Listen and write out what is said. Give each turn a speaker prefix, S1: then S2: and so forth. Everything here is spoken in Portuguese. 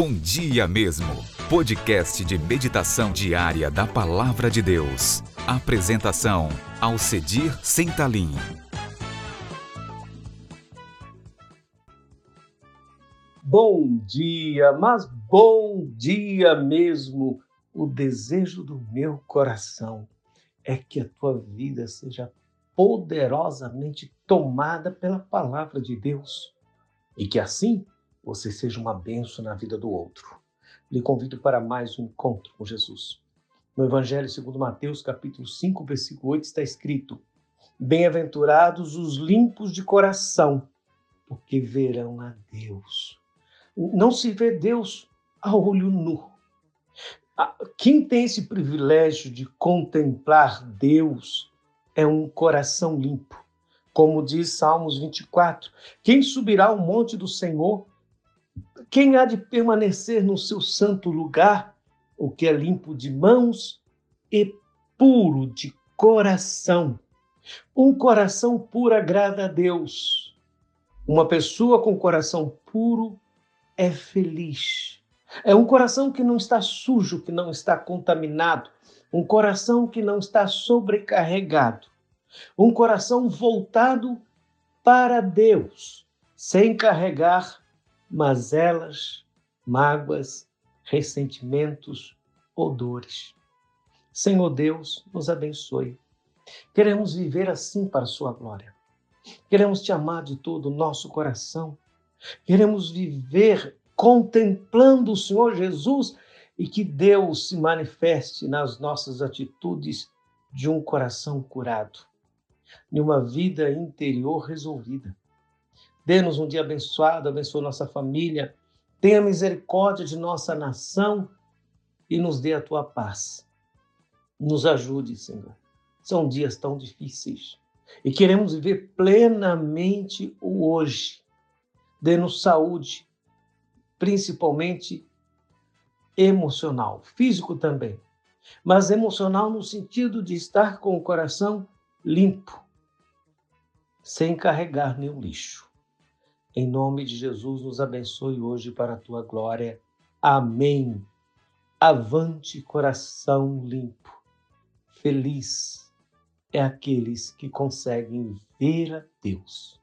S1: Bom Dia Mesmo, podcast de meditação diária da Palavra de Deus. Apresentação, Alcedir Sentalim.
S2: Bom dia, mas bom dia mesmo. O desejo do meu coração é que a tua vida seja poderosamente tomada pela palavra de Deus e que assim você seja uma benção na vida do outro. Lhe convido para mais um encontro com Jesus. No Evangelho segundo Mateus, capítulo 5, versículo 8, está escrito: Bem-aventurados os limpos de coração, porque verão a Deus. Não se vê Deus a olho nu. Quem tem esse privilégio de contemplar Deus é um coração limpo. Como diz Salmos 24: Quem subirá ao monte do Senhor? Quem há de permanecer no seu santo lugar? O que é limpo de mãos e puro de coração. Um coração puro agrada a Deus. Uma pessoa com coração puro é feliz. É um coração que não está sujo, que não está contaminado, um coração que não está sobrecarregado, um coração voltado para Deus, sem carregar mazelas, mágoas, ressentimentos ou dores. Senhor Deus, nos abençoe. Queremos viver assim para a Sua glória. Queremos te amar de todo o nosso coração. Queremos viver contemplando o Senhor Jesus e que Deus se manifeste nas nossas atitudes de um coração curado, de uma vida interior resolvida. Dê-nos um dia abençoado, abençoe nossa família, tenha misericórdia de nossa nação e nos dê a tua paz. Nos ajude, Senhor. São dias tão difíceis e queremos viver plenamente o hoje. Dê-nos saúde, principalmente emocional, físico também, mas emocional no sentido de estar com o coração limpo, sem carregar nenhum lixo. Em nome de Jesus, nos abençoe hoje para a tua glória. Amém. Avante, coração limpo. Feliz é aqueles que conseguem ver a Deus.